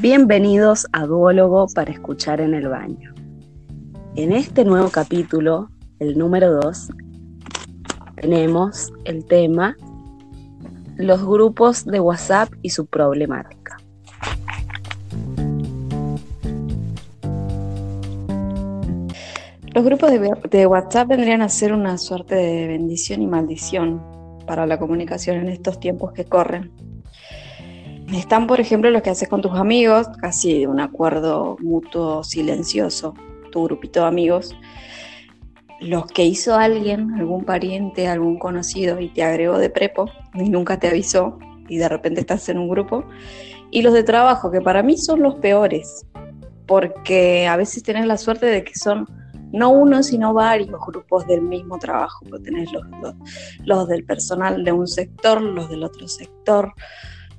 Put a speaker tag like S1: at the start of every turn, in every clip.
S1: Bienvenidos a Duólogo para escuchar en el baño. En este nuevo capítulo, el número 2, tenemos el tema los grupos de WhatsApp y su problemática.
S2: Los grupos de, WhatsApp vendrían a ser una suerte de bendición y maldición para la comunicación en estos tiempos que corren. Están, por ejemplo, los que haces con tus amigos, casi de un acuerdo mutuo silencioso, tu grupito de amigos. Los que hizo alguien, algún pariente, algún conocido y te agregó de prepo y nunca te avisó y de repente estás en un grupo. Y los de trabajo, que para mí son los peores, porque a veces tenés la suerte de que son no uno, sino varios grupos del mismo trabajo, porque tenés los, los del personal de un sector, los del otro sector,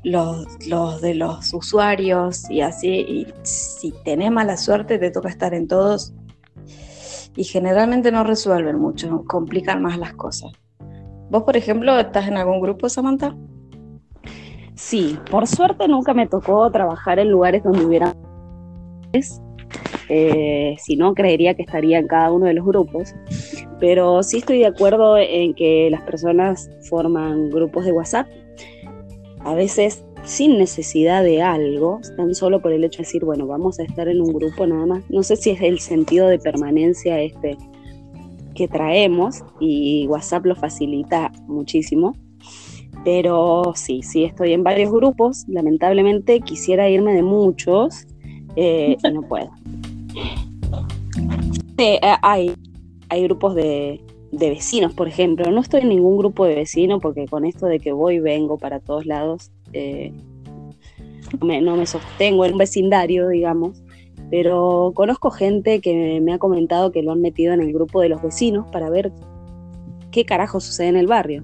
S2: los, de los usuarios y así. Y si tenés mala suerte, te toca estar en todos. Y generalmente no resuelven mucho, complican más las cosas. ¿Vos, por ejemplo, estás en algún grupo, Samantha?
S1: Sí, por suerte nunca me tocó trabajar en lugares donde hubiera... Eh, si no, creería que estaría en cada uno de los grupos. Pero sí estoy de acuerdo en que las personas forman grupos de WhatsApp a veces sin necesidad de algo, tan solo por el hecho de decir, bueno, vamos a estar en un grupo nada más. No sé si es el sentido de permanencia este que traemos y WhatsApp lo facilita muchísimo. Pero sí, sí estoy en varios grupos. Lamentablemente quisiera irme de muchos eh, y no puedo. Eh, hay, hay grupos de, de vecinos, por ejemplo. No estoy en ningún grupo de vecinos porque con esto de que voy y vengo para todos lados, eh, no, me, sostengo en un vecindario, digamos. Pero conozco gente que me ha comentado que lo han metido en el grupo de los vecinos para ver qué carajo sucede en el barrio.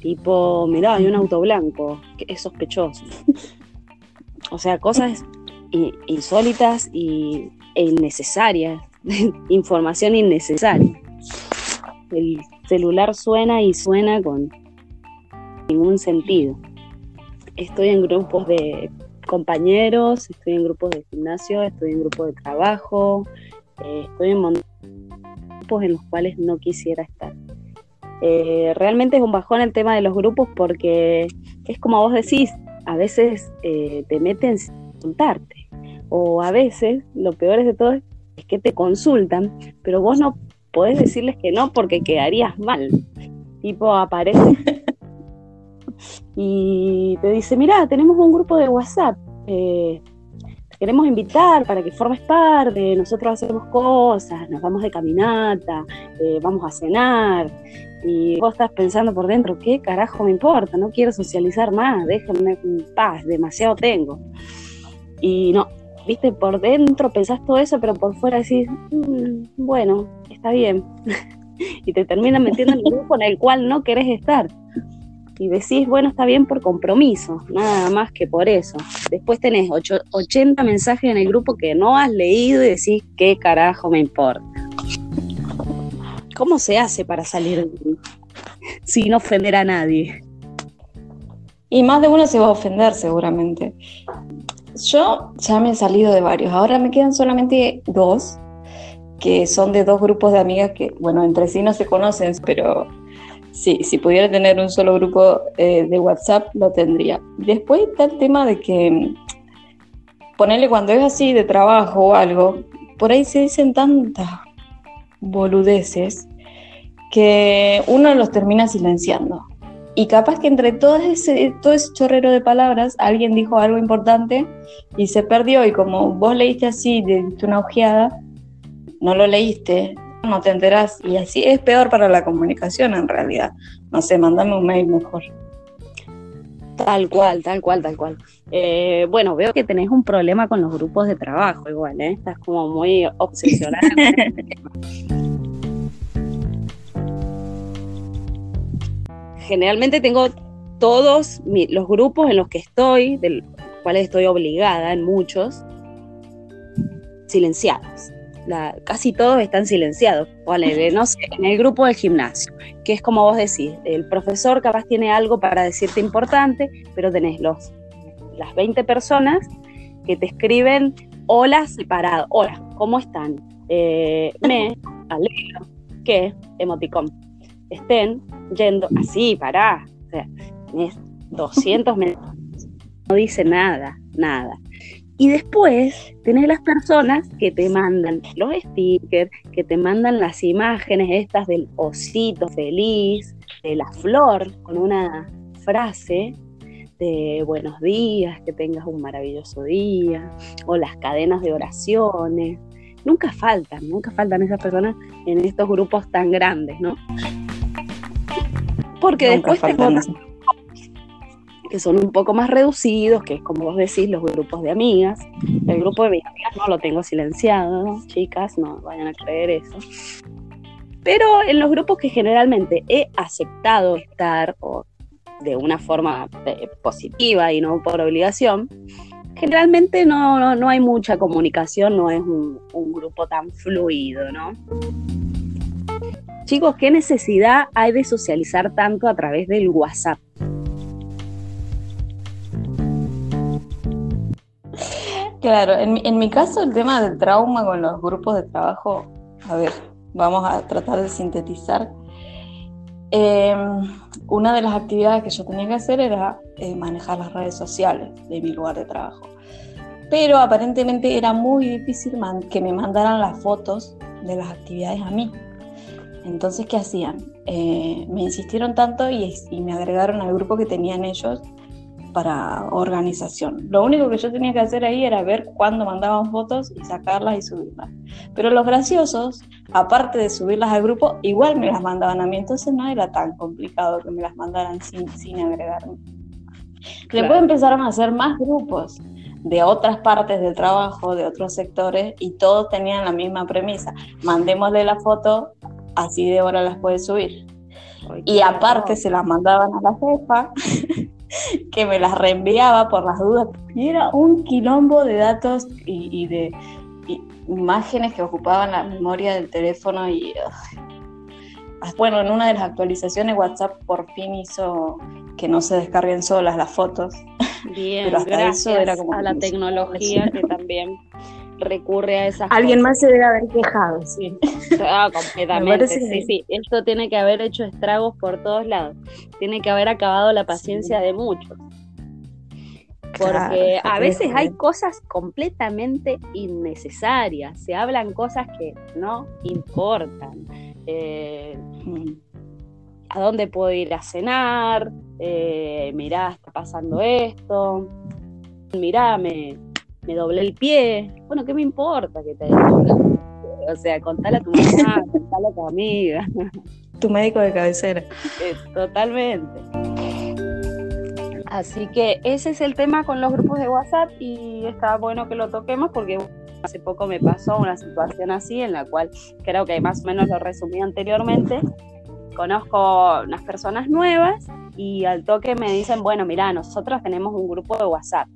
S1: Tipo, mirá, hay un auto blanco, que es sospechoso. o sea, cosas insólitas y, e innecesarias, información innecesaria el celular suena y suena con ningún sentido. Estoy en grupos de compañeros, estoy en grupos de gimnasio, estoy en grupos de trabajo, eh, estoy en grupos en los cuales no quisiera estar. Eh, realmente es un bajón el tema de los grupos porque es como vos decís, a veces eh, te meten sin consultarte o a veces lo peor de todo es que te consultan, pero vos no podés decirles que no porque quedarías mal. Tipo, aparece y te dice, mira, tenemos un grupo de WhatsApp, eh, te queremos invitar para que formes parte, nosotros hacemos cosas, nos vamos de caminata, eh, vamos a cenar, y vos estás pensando por dentro, ¿qué carajo me importa? No quiero socializar más, déjame en paz, demasiado tengo. Y no, viste, por dentro pensás todo eso, pero por fuera decís, mm, bueno, está bien. y te terminan metiendo en un grupo en el cual no querés estar. Y decís, bueno, está bien por compromiso, nada más que por eso. Después tenés 80 mensajes en el grupo que no has leído y decís, ¿qué carajo me importa? ¿Cómo se hace para salir sin ofender a nadie?
S2: Y más de uno se va a ofender seguramente. Yo ya me he salido de varios, ahora me quedan solamente dos, que son de dos grupos de amigas que, bueno, entre sí no se conocen, pero sí, si pudiera tener un solo grupo eh, de WhatsApp, lo tendría. Después está el tema de que, ponerle cuando es así de trabajo o algo, por ahí se dicen tantas boludeces que uno los termina silenciando. Y capaz que entre todo ese, todo ese chorrero de palabras alguien dijo algo importante y se perdió y como vos leíste así, de una ojeada, no lo leíste, no te enterás y así es peor para la comunicación en realidad. No sé, mandame un mail mejor.
S1: Tal cual, tal cual, tal cual. Eh, bueno, veo que tenés un problema con los grupos de trabajo igual, ¿eh? Estás como muy obsesionada. generalmente tengo todos los grupos en los que estoy, de los cuales estoy obligada en muchos, silenciados. casi todos están silenciados. no sé, en el grupo del gimnasio, que es como vos decís, el profesor capaz tiene algo para decirte importante, pero tenés los, las 20 personas que te escriben hola separado. Hola, ¿cómo están? Eh, me alegro que, emoticón, estén yendo así, pará. O sea, es 200 mensajes, no dice nada, nada. Y después tenés las personas que te mandan los stickers, que te mandan las imágenes estas del osito feliz, de la flor, con una frase de buenos días, que tengas un maravilloso día, o las cadenas de oraciones. Nunca faltan, nunca faltan esas personas en estos grupos tan grandes, ¿no? Porque después te que son un poco más reducidos, que es como vos decís, los grupos de amigas. El grupo de amigas no lo tengo silenciado, chicas, no vayan a creer eso. Pero en los grupos que generalmente he aceptado estar o de una forma eh, positiva y no por obligación, generalmente no, no, hay mucha comunicación, no es un, un grupo tan fluido, ¿no? Chicos, ¿qué necesidad hay de socializar tanto a través del WhatsApp?
S2: Claro, en, mi caso el tema del trauma con los grupos de trabajo, a ver, vamos a tratar de sintetizar. Em, una de las actividades que yo tenía que hacer era eh, manejar las redes sociales de mi lugar de trabajo. Pero aparentemente era muy difícil que me mandaran las fotos de las actividades a mí. Entonces, ¿qué hacían? Eh, me insistieron tanto y, y me agregaron al grupo que tenían ellos para organización. Lo único que yo tenía que hacer ahí era ver cuándo mandaban fotos y sacarlas y subirlas. Pero los graciosos, aparte de subirlas al grupo, igual me las mandaban a mí, entonces no era tan complicado que me las mandaran sin, sin agregarme. Después empezaron a hacer más grupos de otras partes del trabajo, de otros sectores, y todos tenían la misma premisa. Mandémosle la foto, así de hora las puede subir. y aparte se las mandaban a la jefa que me las reenviaba por las dudas. Y era un quilombo de datos y, de imágenes que ocupaban la memoria del teléfono y... bueno, en una de las actualizaciones WhatsApp por fin hizo que no se descarguen solas las fotos.
S1: Bien, gracias era como a la tecnología que también recurre a esas
S2: Alguien más se debe haber quejado, sí.
S1: Ah, completamente, sí, sí. Esto tiene que haber hecho estragos por todos lados. Tiene que haber acabado la paciencia de muchos. Porque a veces hay cosas completamente innecesarias. Se hablan cosas que no importan. Eh. ¿A dónde puedo ir a cenar? Eh, mirá, está pasando esto. Mirá, me, me doblé el pie. Bueno, ¿qué me importa que te O sea, contale a tu mamá, contale a tu amiga.
S2: Tu médico de cabecera.
S1: totalmente. Así que ese es el tema con los grupos de WhatsApp y está bueno que lo toquemos porque hace poco me pasó una situación así en la cual creo que más o menos lo resumí anteriormente. Conozco unas personas nuevas y al toque me dicen, bueno, mira, nosotros tenemos un grupo de WhatsApp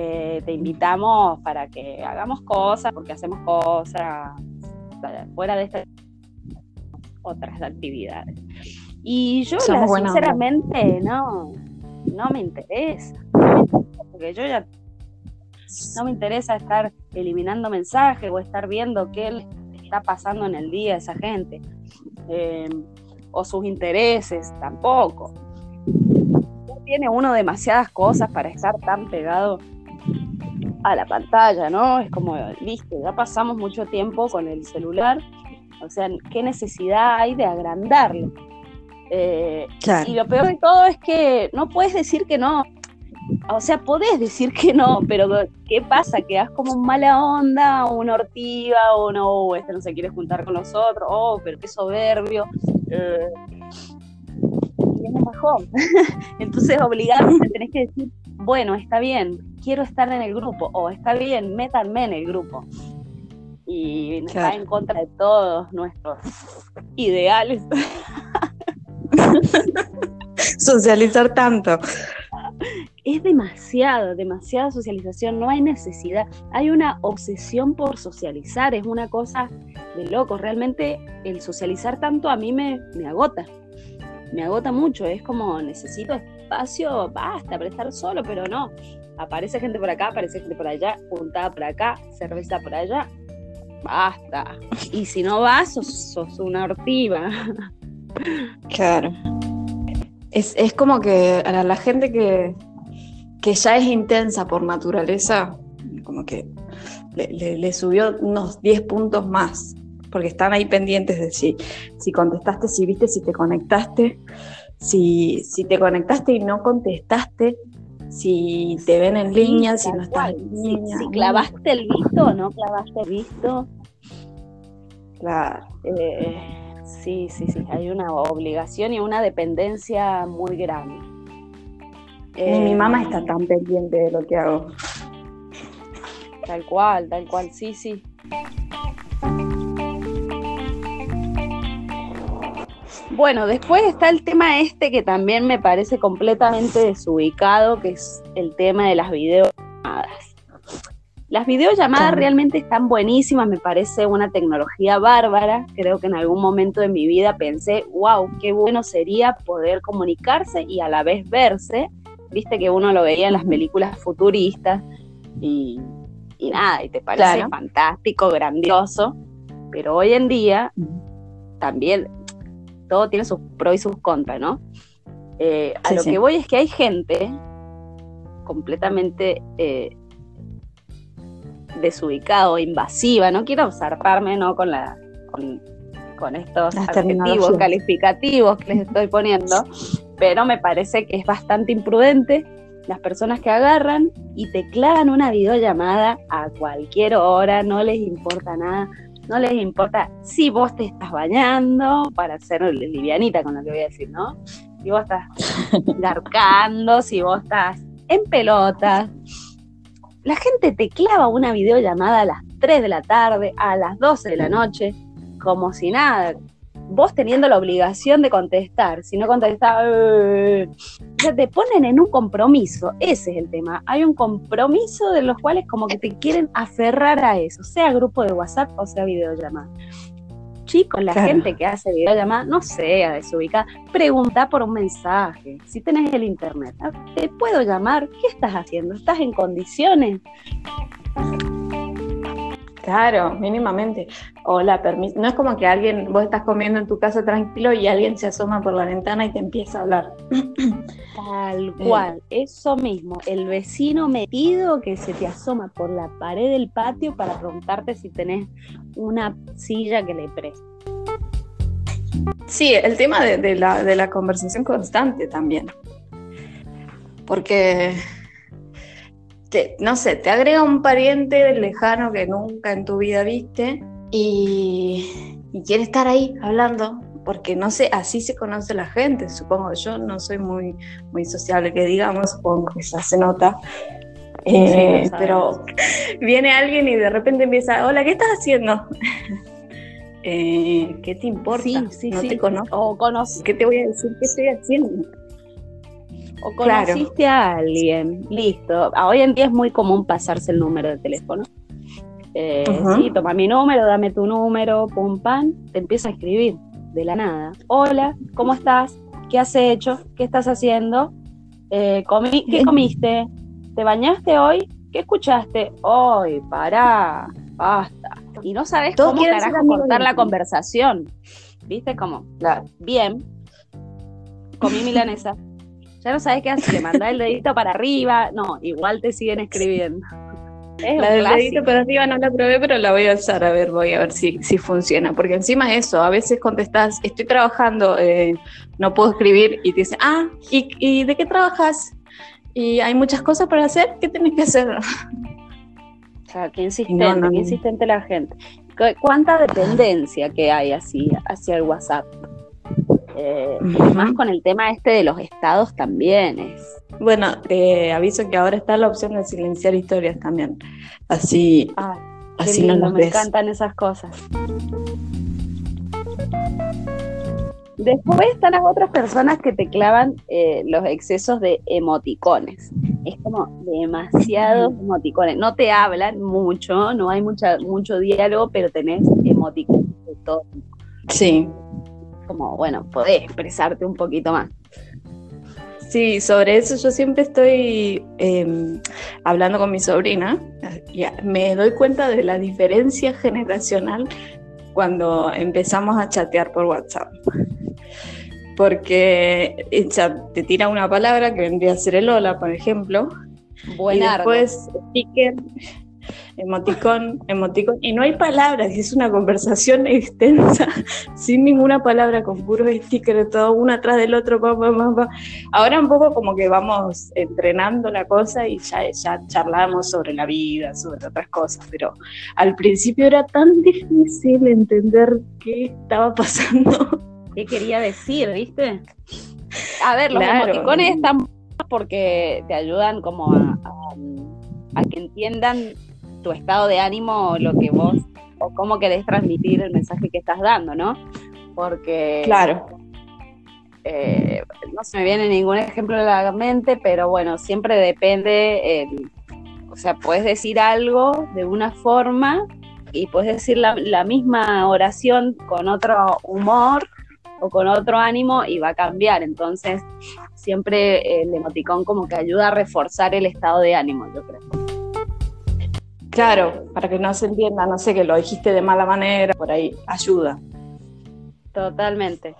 S1: eh, te invitamos para que hagamos cosas, porque hacemos cosas fuera de estas otras actividades. Y yo sinceramente no, no me interesa, porque yo ya no me interesa estar eliminando mensajes o estar viendo qué está pasando en el día a esa gente, eh, o sus intereses tampoco. tiene uno demasiadas cosas para estar tan pegado a la pantalla, ¿no? Es como, listo, ya pasamos mucho tiempo con el celular, o sea, ¿qué necesidad hay de agrandarlo? Eh, y lo peor de todo es que no puedes decir que no. O sea, podés decir que no, pero ¿qué pasa? ¿Quedas como mala onda, o una ortiga, o no, este no se quiere juntar con nosotros, oh, pero qué soberbio. Eh, Entonces, obligadamente tenés que decir, bueno, está bien, quiero estar en el grupo, o está bien, métanme en el grupo. Y está en contra de todos nuestros ideales.
S2: Socializar tanto.
S1: Es demasiado, demasiada socialización, no hay necesidad. Hay una obsesión por socializar, es una cosa de loco. Realmente el socializar tanto a mí me, me agota. me agota mucho, es como necesito espacio, basta, para estar solo, pero no. Aparece gente por acá, aparece gente por allá, puntada por acá, cerveza por allá, basta. Y si no vas, sos, una ortiva.
S2: Claro. Es, como que a la, gente que, que ya es intensa por naturaleza, como que le, subió unos 10 puntos más, porque están ahí pendientes de si, si contestaste, si viste, si te conectaste, si, si te conectaste y no contestaste, si te ven en línea, si no estás en línea.
S1: Si, clavaste el visto o no clavaste el visto.
S2: Claro.
S1: Eh, sí, sí, sí, hay una obligación y una dependencia muy grande.
S2: Ni mi mamá está tan pendiente de lo que hago.
S1: Tal cual, tal cual, sí, sí. Bueno, después está el tema este que también me parece completamente desubicado, que es el tema de las videollamadas. Las videollamadas realmente están buenísimas, me parece una tecnología bárbara. Creo que en algún momento de mi vida pensé, wow, qué bueno sería poder comunicarse y a la vez verse. Viste que uno lo veía en las películas futuristas y y nada, y te parece fantástico, grandioso, pero hoy en día también todo tiene sus pros y sus contras, ¿no? Eh, a lo que voy es que hay gente completamente eh, desubicada o invasiva, no quiero zarparme ¿no? con, la, con, con estos adjetivos calificativos que les estoy poniendo, pero me parece que es bastante imprudente las personas que agarran y te clavan una videollamada a cualquier hora, no les importa nada, no les importa si vos te estás bañando, para ser livianita con lo que voy a decir, ¿no? Si vos estás garcando, si vos estás en pelotas. La gente te clava una videollamada a las 3 de la tarde, a las 12 de la noche, como si nada, vos teniendo la obligación de contestar, si no contestás, eh, te ponen en un compromiso, ese es el tema. Hay un compromiso de los cuales como que te quieren aferrar a eso, sea grupo de WhatsApp o sea videollamada. Chicos, la gente que hace videollamada no sea desubicada, pregunta por un mensaje. Si tenés el internet, ¿te puedo llamar? ¿Qué estás haciendo? ¿Estás en condiciones?
S2: Claro, mínimamente. O la No es como que alguien, vos estás comiendo en tu casa tranquilo y alguien se asoma por la ventana y te empieza a hablar.
S1: Tal eh. cual, eso mismo. El vecino metido que se te asoma por la pared del patio para preguntarte si tenés una silla que le preste.
S2: Sí, el tema de, la, de la conversación constante también. Porque no sé, te agrega un pariente lejano que nunca en tu vida viste y, quiere estar ahí hablando, porque no sé, así se conoce la gente, supongo. Yo no soy muy, muy sociable, que digamos, supongo que ya se nota. Eh, pero viene alguien y de repente empieza, hola, ¿qué estás haciendo? Eh, ¿Qué te importa? no te conozco. O ¿Qué te voy a decir? ¿Qué estoy haciendo?
S1: O conociste a alguien, listo. Hoy en día es muy común pasarse el número de teléfono. Eh, sí, toma mi número, dame tu número, pum, pan, te empieza a escribir de la nada. Hola, ¿cómo estás? ¿Qué has hecho? ¿Qué estás haciendo? Eh, ¿Qué comiste? ¿Te bañaste hoy? ¿Qué escuchaste? Hoy, pará, basta. Y no sabes cómo carajo cortar la conversación. ¿Viste? Como, bien, comí milanesa ya no sabes qué hacer, le mandás el dedito para arriba, no, igual te siguen escribiendo.
S2: la del dedito para arriba no la probé, pero la voy a usar, a ver, voy a ver si, si funciona, porque encima eso, a veces contestás, estoy trabajando, eh, no puedo escribir, y te dice, ah, ¿y, de qué trabajas? Y hay muchas cosas para hacer, ¿qué tenés que hacer?
S1: O sea, qué insistente, qué insistente la gente. ¿Cuánta dependencia que hay así hacia el WhatsApp? Eh, más con el tema este de los estados también es.
S2: Bueno, te aviso que ahora está la opción de silenciar historias también. Así, así no nos
S1: Me encantan esas cosas. Después están las otras personas que te clavan eh, los excesos de emoticones. Es como demasiados emoticones. No te hablan mucho, no hay mucha, mucho diálogo, pero tenés emoticones de todo.
S2: Sí,
S1: como, bueno, podés expresarte un poquito más.
S2: Sí, sobre eso yo siempre estoy em, hablando con mi sobrina y me doy cuenta de la diferencia generacional cuando empezamos a chatear por WhatsApp. Porque te tira una palabra que vendría a ser el hola, por ejemplo, y después sticker, emoticón, emoticón, y no hay palabras, es una conversación extensa, sin ninguna palabra, con puros stickers, todo uno atrás del otro, ahora un poco como que vamos entrenando la cosa y ya, ya charlamos sobre la vida, sobre otras cosas, pero al principio era tan difícil entender qué estaba pasando.
S1: ¿Qué quería decir, viste? A ver, los emoticones están porque te ayudan como a que entiendan tu estado de ánimo o lo que vos, o cómo querés transmitir el mensaje que estás dando, ¿no? Porque...
S2: Claro.
S1: Eh, no se me viene ningún ejemplo en la mente, pero bueno, siempre depende, o sea, puedes decir algo de una forma y puedes decir la, la misma oración con otro humor o con otro ánimo y va a cambiar. Entonces, siempre el emoticón como que ayuda a reforzar el estado de ánimo, yo creo.
S2: Claro, para que no se entienda, no sé, que lo dijiste de mala manera, por ahí, ayuda.
S1: Totalmente.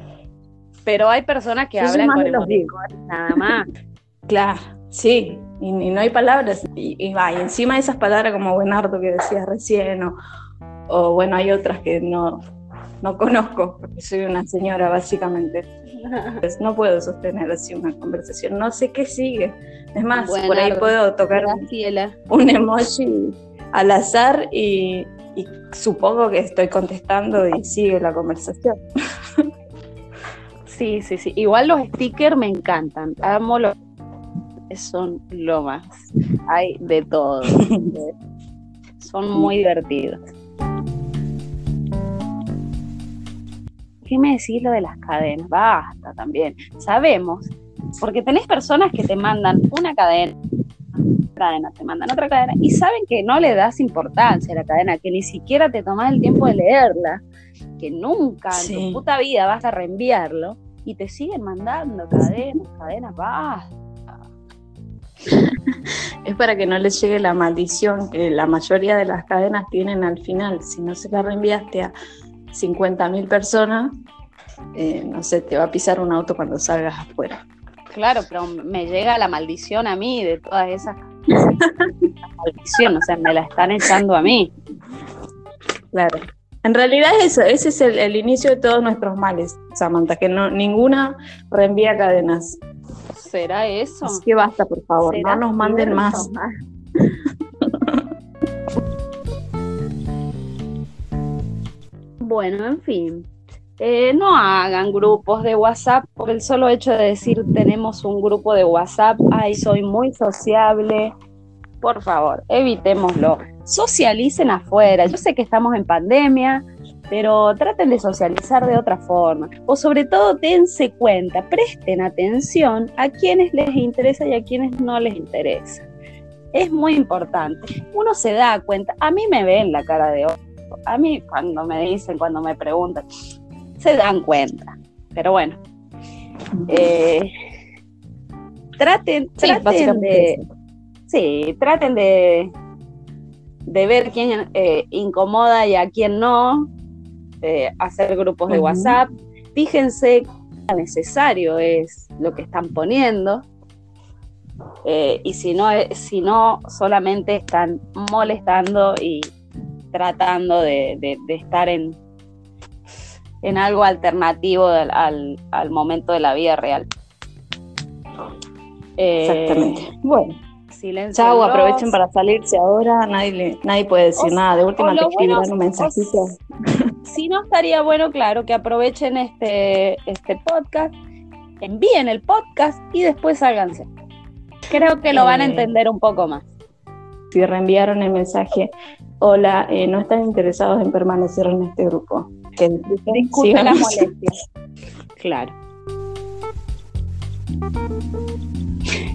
S1: Pero hay personas que hablan con emoticones nada más.
S2: claro, sí, y, no hay palabras. Y, y, y, encima de esas palabras como buenardo que decías recién, o, bueno, hay otras que no, no conozco, porque soy una señora básicamente. Pues no puedo sostener así una conversación, no sé qué sigue. Es más, por ahí puedo tocar un emoji al azar y, supongo que estoy contestando y sigue la conversación.
S1: Sí, sí, sí. Igual los stickers me encantan. Amo los son lo más. Hay de todo. son muy divertidos. ¿Qué me decís lo de las cadenas? Basta también. Sabemos, porque tenés personas que te mandan una cadena cadena, te mandan otra cadena y saben que no le das importancia a la cadena, que ni siquiera te tomas el tiempo de leerla, que nunca en tu puta vida vas a reenviarlo y te siguen mandando cadenas, cadenas, basta.
S2: Es para que no les llegue la maldición que la mayoría de las cadenas tienen al final. Si no se la reenviaste a 50.000 personas, eh, no sé, te va a pisar un auto cuando salgas afuera.
S1: Claro, pero me llega la maldición a mí de todas esas maldición, o sea, me la están echando a mí.
S2: Claro. En realidad eso, ese es el, inicio de todos nuestros males, Samantha, que no, ninguna reenvía cadenas.
S1: ¿Será eso?
S2: Así que basta, por favor, no nos manden más.
S1: bueno, en fin. Eh, no hagan grupos de WhatsApp por el solo hecho de decir tenemos un grupo de WhatsApp, ay, soy muy sociable. Por favor, evitémoslo. Socialicen afuera. Yo sé que estamos en pandemia, pero traten de socializar de otra forma. O sobre todo, dense cuenta, presten atención a quienes les interesa y a quienes no les interesa. Es muy importante. Uno se da cuenta, a mí me ven la cara de ojo. A mí cuando me dicen, cuando me preguntan, se dan cuenta. Pero bueno, eh, traten, traten de, sí, traten de, de ver quién eh, incomoda y a quién no, eh, hacer grupos de WhatsApp. Fíjense qué necesario es lo que están poniendo. y si no, si no, solamente están molestando y tratando de estar en, en algo alternativo al, momento de la vida real.
S2: Exactamente. Eh, bueno. Silencio. Chau, aprovechen para salirse ahora, nadie, nadie puede decir nada. De última te escribirán un mensajito.
S1: si no estaría bueno, claro, que aprovechen este, este podcast, envíen el podcast y después sálganse. Creo que lo van a eh, entender un poco más.
S2: Si reenviaron el mensaje, hola, eh, no están interesados en permanecer en este grupo que
S1: disculpe las molestias. Claro.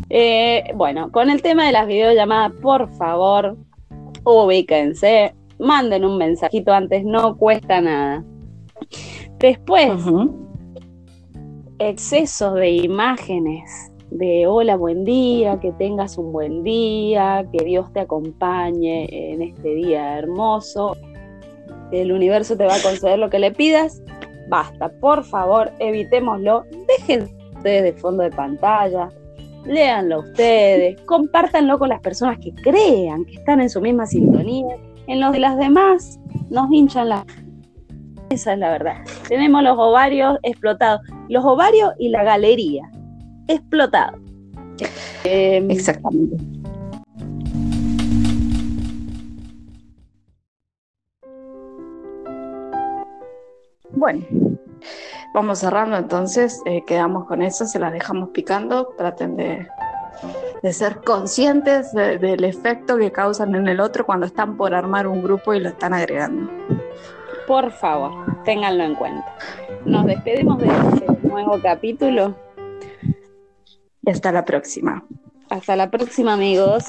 S1: Eh, bueno, con el tema de las videollamadas, por favor, ubíquense, manden un mensajito antes, no cuesta nada. Después, excesos de imágenes de hola, buen día, que tengas un buen día, que Dios te acompañe en este día hermoso. El universo te va a conceder lo que le pidas. Basta, por favor, evitémoslo. Dejen ustedes de fondo de pantalla, léanlo ustedes, compártanlo con las personas que crean que están en su misma sintonía. En los de las demás nos hinchan la... Esa es la verdad. Tenemos los ovarios explotados. Los ovarios y la galería explotado.
S2: Em, Exactamente. Bueno, vamos cerrando entonces, eh, quedamos con eso, se las dejamos picando, traten de, ser conscientes del efecto que causan en el otro cuando están por armar un grupo y lo están agregando.
S1: Por favor, ténganlo en cuenta. Nos despedimos de este nuevo capítulo
S2: y hasta la próxima.
S1: Hasta la próxima, amigos.